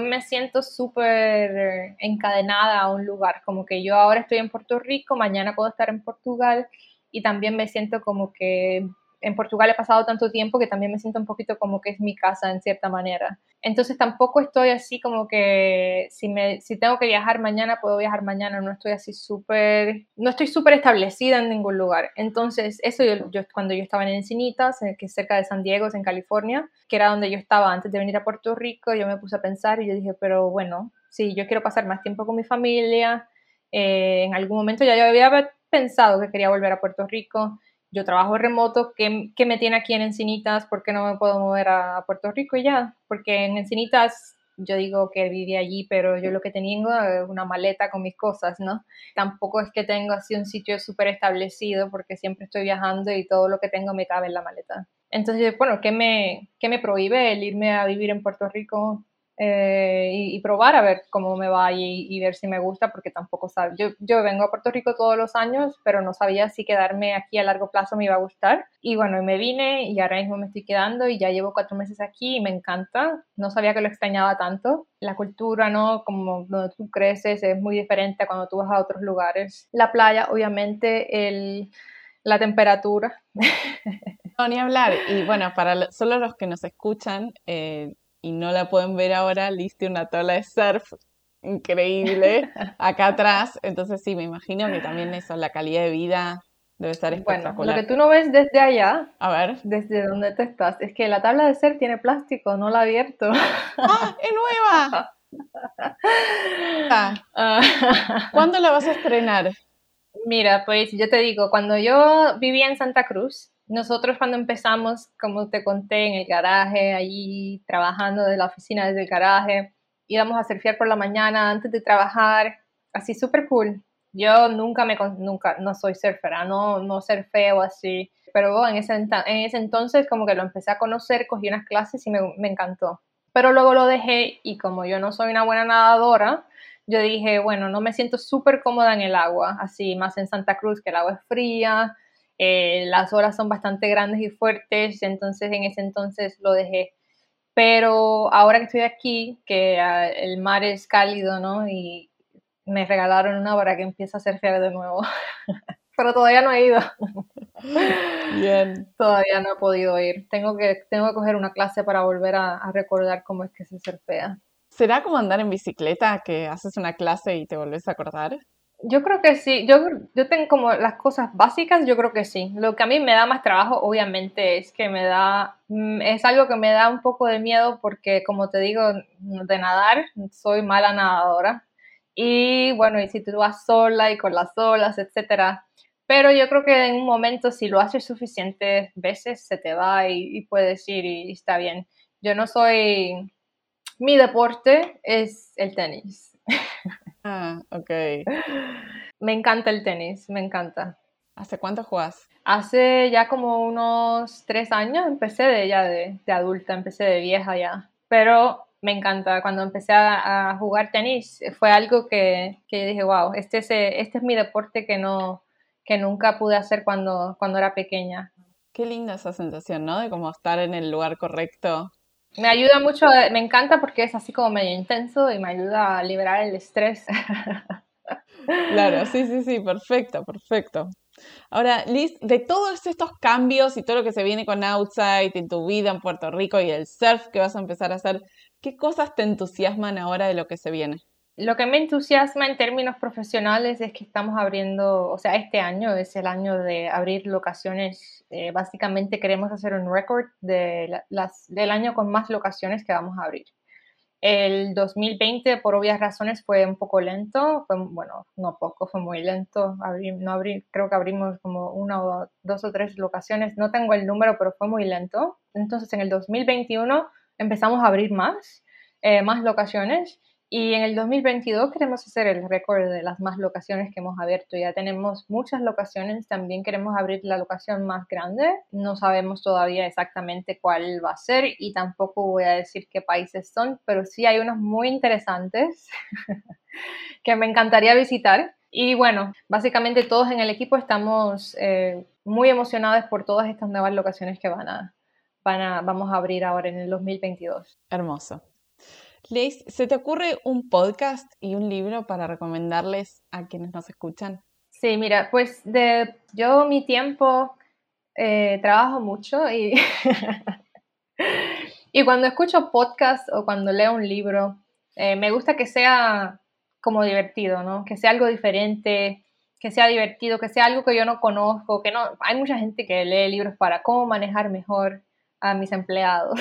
me siento súper encadenada a un lugar, como que yo ahora estoy en Puerto Rico, mañana puedo estar en Portugal y también me siento como que en Portugal he pasado tanto tiempo que también me siento un poquito como que es mi casa en cierta manera. Entonces tampoco estoy así como que si, me, si tengo que viajar mañana, puedo viajar mañana, no estoy así súper, no estoy súper establecida en ningún lugar. Entonces eso yo, cuando yo estaba en Encinitas, eh, que es cerca de San Diego, en California, que era donde yo estaba antes de venir a Puerto Rico, yo me puse a pensar y yo dije, pero bueno, si yo quiero pasar más tiempo con mi familia, eh, en algún momento ya yo había pensado que quería volver a Puerto Rico yo trabajo remoto, ¿qué, ¿qué, me tiene aquí en Encinitas? ¿Por qué no me puedo mover a Puerto Rico y ya? Porque en Encinitas yo digo que viví allí, pero yo lo que tengo es una maleta con mis cosas, ¿no? Tampoco es que tengo así un sitio súper establecido porque siempre estoy viajando y todo lo que tengo me cabe en la maleta. Entonces, bueno, ¿qué me, qué me prohíbe el irme a vivir en Puerto Rico? Eh, y, probar a ver cómo me va y, y ver si me gusta, porque tampoco sabe. Yo, yo vengo a Puerto Rico todos los años, pero no sabía si quedarme aquí a largo plazo me iba a gustar. Y bueno, me vine y ahora mismo me estoy quedando y ya llevo cuatro meses aquí y me encanta. No sabía que lo extrañaba tanto. La cultura, ¿no? Como donde tú creces es muy diferente a cuando tú vas a otros lugares. La playa, obviamente, el, la temperatura. No, ni hablar. Y bueno, para solo los que nos escuchan, eh, y no la pueden ver ahora, liste una tabla de surf increíble acá atrás. Entonces sí, me imagino que también eso, la calidad de vida debe estar espectacular. Bueno, lo que tú no ves desde allá, a ver, desde donde tú estás, es que la tabla de surf tiene plástico, no la he abierto. ¡Ah, es nueva! Ah. ¿Cuándo la vas a estrenar? Mira, pues yo te digo, cuando yo vivía en Santa Cruz, nosotros cuando empezamos, como te conté, en el garaje, allí trabajando de la oficina desde el garaje, íbamos a surfear por la mañana antes de trabajar, así súper cool. Yo nunca me, nunca, no soy surfera, no, no surfeo así, pero en ese, en ese entonces como que lo empecé a conocer, cogí unas clases y me, me encantó. Pero luego lo dejé y como yo no soy una buena nadadora, yo dije, bueno, no me siento súper cómoda en el agua, así más en Santa Cruz, que el agua es fría, eh, las olas son bastante grandes y fuertes, entonces en ese entonces lo dejé. Pero ahora que estoy aquí, que ah, el mar es cálido, ¿no? Y me regalaron una hora que empieza a ser fea de nuevo. Pero todavía no he ido. Bien. Todavía no he podido ir. Tengo que, tengo que coger una clase para volver a, a recordar cómo es que se surfea. ¿Será como andar en bicicleta, que haces una clase y te volvés a acordar? Yo creo que sí, yo, yo tengo como las cosas básicas, yo creo que sí. Lo que a mí me da más trabajo, obviamente, es que me da, mm, es algo que me da un poco de miedo porque, como te digo, de nadar, soy mala nadadora. Y bueno, y si tú vas sola y con las olas, etcétera. Pero yo creo que en un momento, si lo haces suficientes veces, se te va y, puedes ir y está bien. Yo no soy, mi deporte es el tenis. Ah, ok. Me encanta el tenis, me encanta. ¿Hace cuánto juegas? Hace ya como unos tres años empecé de ya de, adulta, empecé de vieja ya. Pero me encanta. Cuando empecé a, jugar tenis fue algo que, que dije, wow, este es, este es mi deporte que, no, que nunca pude hacer cuando, cuando era pequeña. Qué linda esa sensación, ¿no? De como estar en el lugar correcto me ayuda mucho, me encanta porque es así como medio intenso y me ayuda a liberar el estrés. Claro, sí, sí, sí, perfecto, perfecto. Ahora, Liz, de todos estos cambios y todo lo que se viene con Outside en tu vida en Puerto Rico y el surf que vas a empezar a hacer, ¿qué cosas te entusiasman ahora de lo que se viene? Lo que me entusiasma en términos profesionales es que estamos abriendo, o sea, este año es el año de abrir locaciones. Eh, básicamente queremos hacer un récord de del año con más locaciones que vamos a abrir. El 2020, por obvias razones, fue un poco lento. Bueno, no poco, fue muy lento. no abrí, creo que abrimos como una o dos o tres locaciones. No tengo el número, pero fue muy lento. Entonces, en el 2021 empezamos a abrir más, eh, más locaciones. Y en el 2022 queremos hacer el récord de las más locaciones que hemos abierto. Ya tenemos muchas locaciones, también queremos abrir la locación más grande. No sabemos todavía exactamente cuál va a ser y tampoco voy a decir qué países son, pero sí hay unos muy interesantes que me encantaría visitar. Y bueno, básicamente todos en el equipo estamos eh, muy emocionados por todas estas nuevas locaciones que van a, van a, vamos a abrir ahora en el 2022. Hermoso. Liz, ¿se te ocurre un podcast y un libro para recomendarles a quienes nos escuchan? Sí, mira, pues de, yo mi tiempo eh, trabajo mucho y, y cuando escucho podcast o cuando leo un libro, eh, me gusta que sea como divertido, ¿no? Que sea algo diferente, que sea divertido, que sea algo que yo no conozco, que no... Hay mucha gente que lee libros para cómo manejar mejor a mis empleados.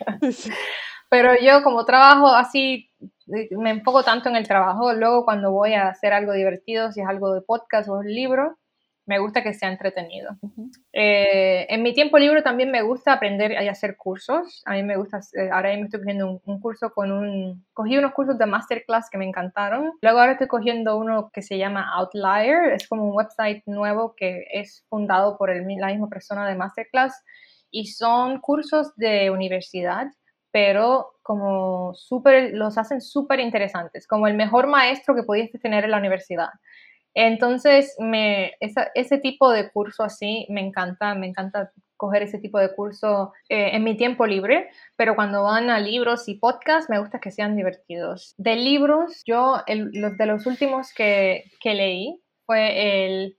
Pero yo como trabajo así, me enfoco tanto en el trabajo, luego cuando voy a hacer algo divertido, si es algo de podcast o un libro, me gusta que sea entretenido. Eh, en mi tiempo libre también me gusta aprender y hacer cursos. A mí me gusta, eh, ahora me estoy cogiendo un, curso con un, cogí unos cursos de masterclass que me encantaron. Luego ahora estoy cogiendo uno que se llama Outlier, es como un website nuevo que es fundado por el, la misma persona de masterclass y son cursos de universidad pero como súper, los hacen súper interesantes, como el mejor maestro que pudiste tener en la universidad. Entonces, me, ese tipo de curso así me encanta, me encanta coger ese tipo de curso eh, en mi tiempo libre, pero cuando van a libros y podcasts me gusta que sean divertidos. De libros, yo, los de los últimos que, que leí fue el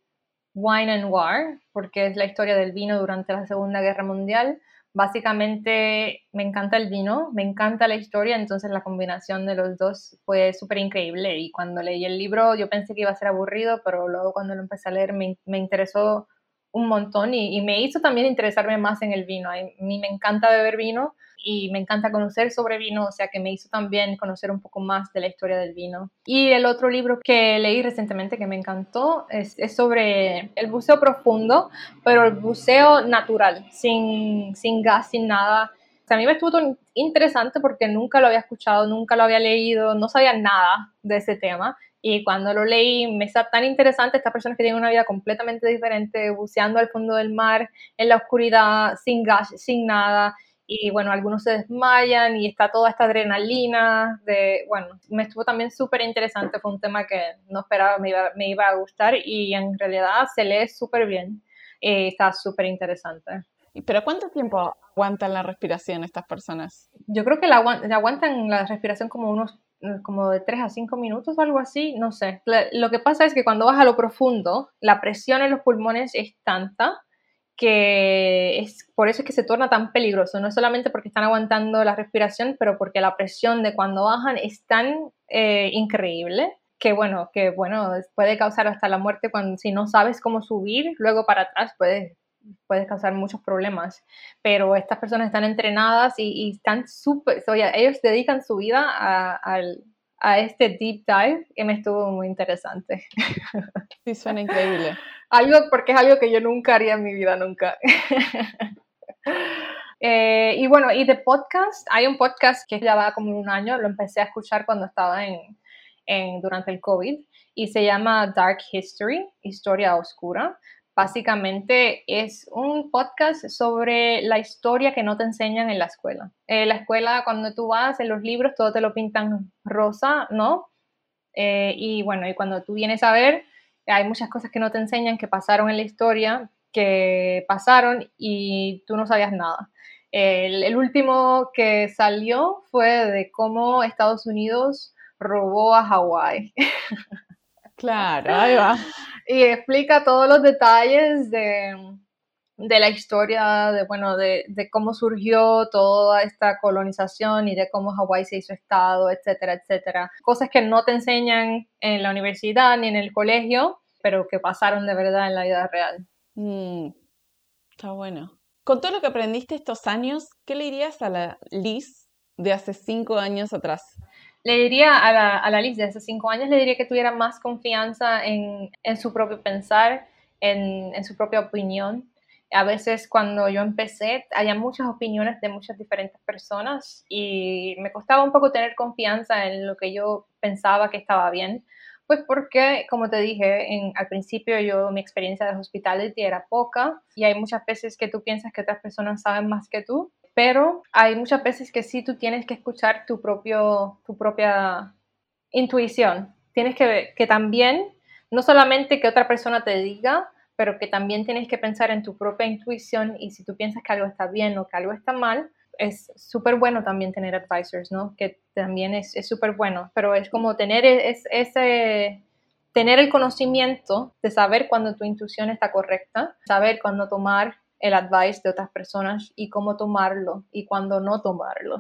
Wine and War, porque es la historia del vino durante la Segunda Guerra Mundial. Básicamente me encanta el vino, me encanta la historia, entonces la combinación de los dos fue súper increíble. Y cuando leí el libro yo pensé que iba a ser aburrido, pero luego cuando lo empecé a leer me, me interesó un montón y, y, me hizo también interesarme más en el vino. A mí me encanta beber vino y me encanta conocer sobre vino, o sea que me hizo también conocer un poco más de la historia del vino. Y el otro libro que leí recientemente que me encantó es, sobre el buceo profundo, pero el buceo natural, sin, sin gas, sin nada. A mí me estuvo interesante porque nunca lo había escuchado, nunca lo había leído, no sabía nada de ese tema. Y cuando lo leí me está tan interesante estas personas que tienen una vida completamente diferente, buceando al fondo del mar, en la oscuridad, sin gas, sin nada y bueno, algunos se desmayan y está toda esta adrenalina de, bueno, me estuvo también súper interesante, fue un tema que no esperaba me iba, me iba a gustar y en realidad se lee súper bien y está súper interesante. ¿Pero cuánto tiempo aguantan la respiración estas personas? Yo creo que la, aguantan la respiración como unos como de 3 a 5 minutos o algo así, no sé. Lo que pasa es que cuando vas a lo profundo, la presión en los pulmones es tanta que es por eso es que se torna tan peligroso, no solamente porque están aguantando la respiración, pero porque la presión de cuando bajan es tan eh, increíble que bueno, que bueno, puede causar hasta la muerte cuando si no sabes cómo subir, luego para atrás puedes puede causar muchos problemas, pero estas personas están entrenadas y, están súper, ellos dedican su vida a, a, este deep dive que me estuvo muy interesante. Sí, suena increíble. Algo, porque es algo que yo nunca haría en mi vida, nunca. Eh, y bueno, y de podcast, hay un podcast que ya va como un año, lo empecé a escuchar cuando estaba en, en, durante el COVID y se llama Dark History, Historia Oscura. Básicamente es un podcast sobre la historia que no te enseñan en la escuela. En la escuela, cuando tú vas en los libros, todo te lo pintan rosa, ¿no? Eh, y bueno, y cuando tú vienes a ver, hay muchas cosas que no te enseñan que pasaron en la historia, que pasaron y tú no sabías nada. El, último que salió fue de cómo Estados Unidos robó a Hawái. Claro, ahí va. y explica todos los detalles de, de la historia, de, bueno, de, de, cómo surgió toda esta colonización y de cómo Hawái se hizo estado, etcétera, etcétera. Cosas que no te enseñan en la universidad ni en el colegio, pero que pasaron de verdad en la vida real. Mm, está bueno. Con todo lo que aprendiste estos años, ¿qué le dirías a la Liz de hace cinco años atrás? Le diría a la, a la Liz de hace cinco años, le diría que tuviera más confianza en, en su propio pensar, en, en su propia opinión, a veces cuando yo empecé había muchas opiniones de muchas diferentes personas y me costaba un poco tener confianza en lo que yo pensaba que estaba bien. Pues porque, como te dije, al principio yo mi experiencia de hospitality era poca y hay muchas veces que tú piensas que otras personas saben más que tú, pero hay muchas veces que sí tú tienes que escuchar tu, propio, tu propia intuición. Tienes que, que también, no solamente que otra persona te diga, pero que también tienes que pensar en tu propia intuición y si tú piensas que algo está bien o que algo está mal, es súper bueno también tener advisors, ¿no? Que también es súper bueno, pero es como tener e-, es, ese, tener el conocimiento de saber cuando tu intuición está correcta, saber cuándo tomar el advice de otras personas y cómo tomarlo y cuándo no tomarlo.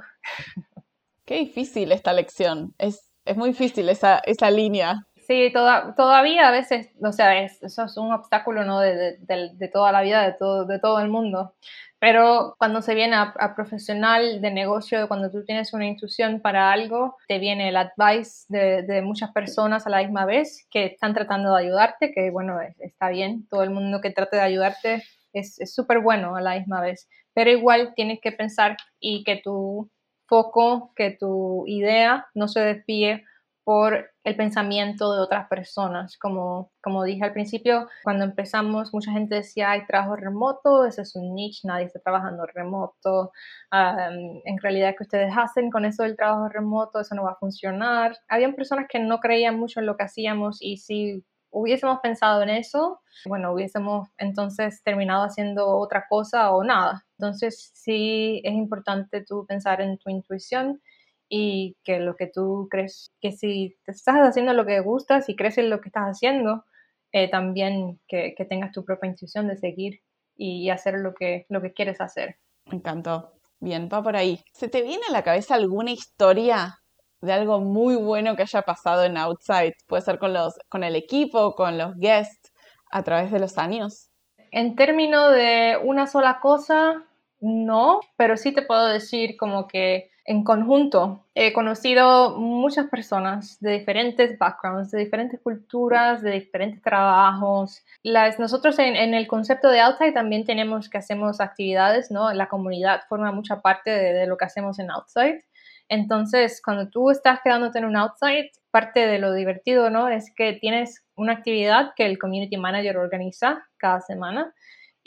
Qué difícil esta lección, es, es muy difícil esa, esa línea Sí, toda, todavía a veces, o sea, eso es un obstáculo, ¿no? De, de, toda la vida, de todo, de todo el mundo. Pero cuando se viene a, profesional de negocio, cuando tú tienes una intuición para algo, te viene el advice de, de muchas personas a la misma vez que están tratando de ayudarte, que bueno, está bien, todo el mundo que trate de ayudarte es súper bueno a la misma vez. Pero igual tienes que pensar y que tu foco, que tu idea no se desvíe por el pensamiento de otras personas. Como, como dije al principio, cuando empezamos, mucha gente decía, hay trabajo remoto, ese es un niche, nadie está trabajando remoto. en realidad, ¿qué ustedes hacen con eso del trabajo remoto? Eso no va a funcionar. Habían personas que no creían mucho en lo que hacíamos y si hubiésemos pensado en eso, bueno, hubiésemos entonces terminado haciendo otra cosa o nada. Entonces sí es importante tú pensar en tu intuición y que lo que tú crees, que si te estás haciendo lo que gustas y crees en lo que estás haciendo, eh, también que, que, tengas tu propia intuición de seguir y, hacer lo que, lo que quieres hacer. Me encantó. Bien, va por ahí. ¿Se te viene a la cabeza alguna historia de algo muy bueno que haya pasado en Outside? Puede ser con, los, con el equipo, con los guests, a través de los años. En términos de una sola cosa, no, pero sí te puedo decir como que en conjunto he conocido muchas personas de diferentes backgrounds, de diferentes culturas, de diferentes trabajos. Las, nosotros en, el concepto de Outside también tenemos que hacemos actividades, ¿no? La comunidad forma mucha parte de, de lo que hacemos en Outside. Entonces, cuando tú estás quedándote en un Outside, parte de lo divertido, ¿no? Es que tienes una actividad que el community manager organiza cada semana.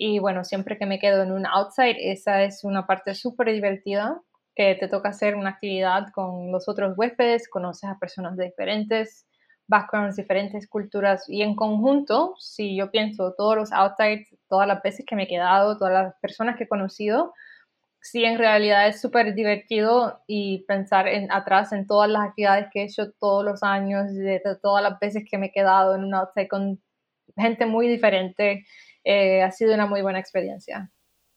Y bueno, siempre que me quedo en un outside, esa es una parte súper divertida que te toca hacer una actividad con los otros huéspedes, conoces a personas de diferentes backgrounds, diferentes culturas y en conjunto, si yo pienso todos los outsides, todas las veces que me he quedado, todas las personas que he conocido, sí en realidad es súper divertido y pensar en, atrás en todas las actividades que he hecho todos los años, de, todas las veces que me he quedado en un outside con gente muy diferente, eh, ha sido una muy buena experiencia.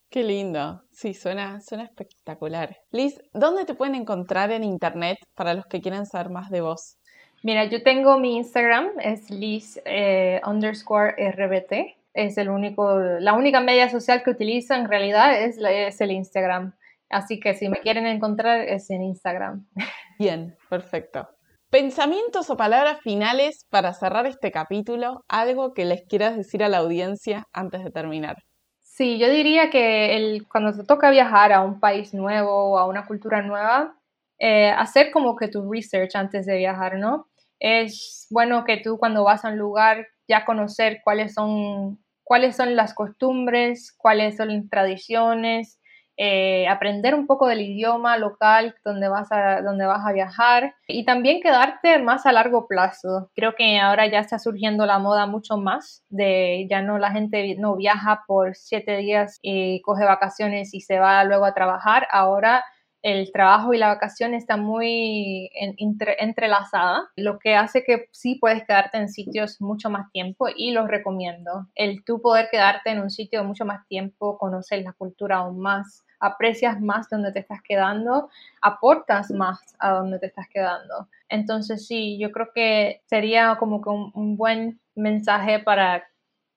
Qué lindo. Sí, suena, suena espectacular. Liz, ¿dónde te pueden encontrar en internet para los que quieran saber más de vos? Mira, yo tengo mi Instagram, es Liz eh, underscore RBT. Es el único, la única media social que utilizo en realidad es, es el Instagram. Así que si me quieren encontrar es en Instagram. Bien, perfecto. Pensamientos o palabras finales para cerrar este capítulo, algo que les quieras decir a la audiencia antes de terminar. Sí, yo diría que cuando te toca viajar a un país nuevo o a una cultura nueva, eh, hacer como que tu research antes de viajar, ¿no? Es bueno que tú cuando vas a un lugar ya conocer cuáles son, cuáles son las costumbres, cuáles son las tradiciones, eh, aprender un poco del idioma local donde vas, a, donde vas a viajar y también quedarte más a largo plazo. Creo que ahora ya está surgiendo la moda mucho más de ya no la gente no viaja por siete días y coge vacaciones y se va luego a trabajar. Ahora el trabajo y la vacación están muy entrelazada, lo que hace que sí puedes quedarte en sitios mucho más tiempo y los recomiendo. El tú poder quedarte en un sitio mucho más tiempo, conocer la cultura aún más, aprecias más donde te estás quedando, aportas más a donde te estás quedando. Entonces sí, yo creo que sería como que un, buen mensaje para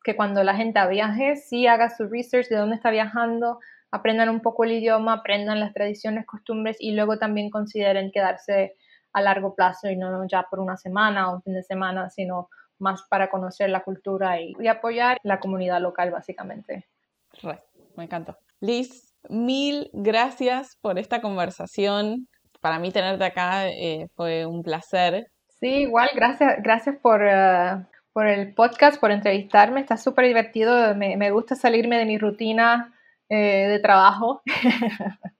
que cuando la gente viaje, sí haga su research de dónde está viajando, aprendan un poco el idioma, aprendan las tradiciones, costumbres y luego también consideren quedarse a largo plazo y no ya por una semana o un fin de semana, sino más para conocer la cultura y, apoyar la comunidad local básicamente. me encanta. Liz, mil gracias por esta conversación. Para mí tenerte acá eh, fue un placer. Sí, igual, gracias, gracias por, eh, por el podcast, por entrevistarme. Está súper divertido. Me, me, gusta salirme de mi rutina eh, de trabajo.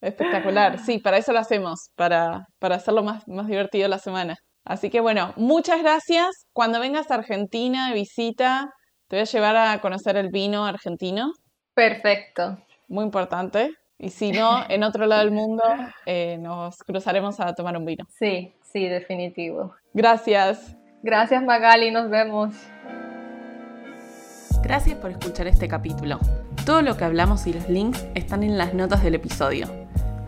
Espectacular, sí, para eso lo hacemos, para, para hacerlo más, más divertido la semana. Así que bueno, muchas gracias. Cuando vengas a Argentina de visita, te voy a llevar a conocer el vino argentino. Perfecto muy importante. Y si no, en otro lado del mundo eh, nos cruzaremos a tomar un vino. Sí, sí, definitivo. Gracias. Gracias Magali, nos vemos. Gracias por escuchar este capítulo. Todo lo que hablamos y los links están en las notas del episodio.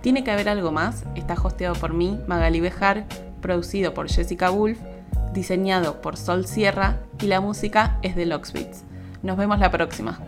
Tiene que haber algo más, está hosteado por mí, Magali Bejar, producido por Jessica Wolf, diseñado por Sol Sierra y la música es de Locksbeats. Nos vemos la próxima.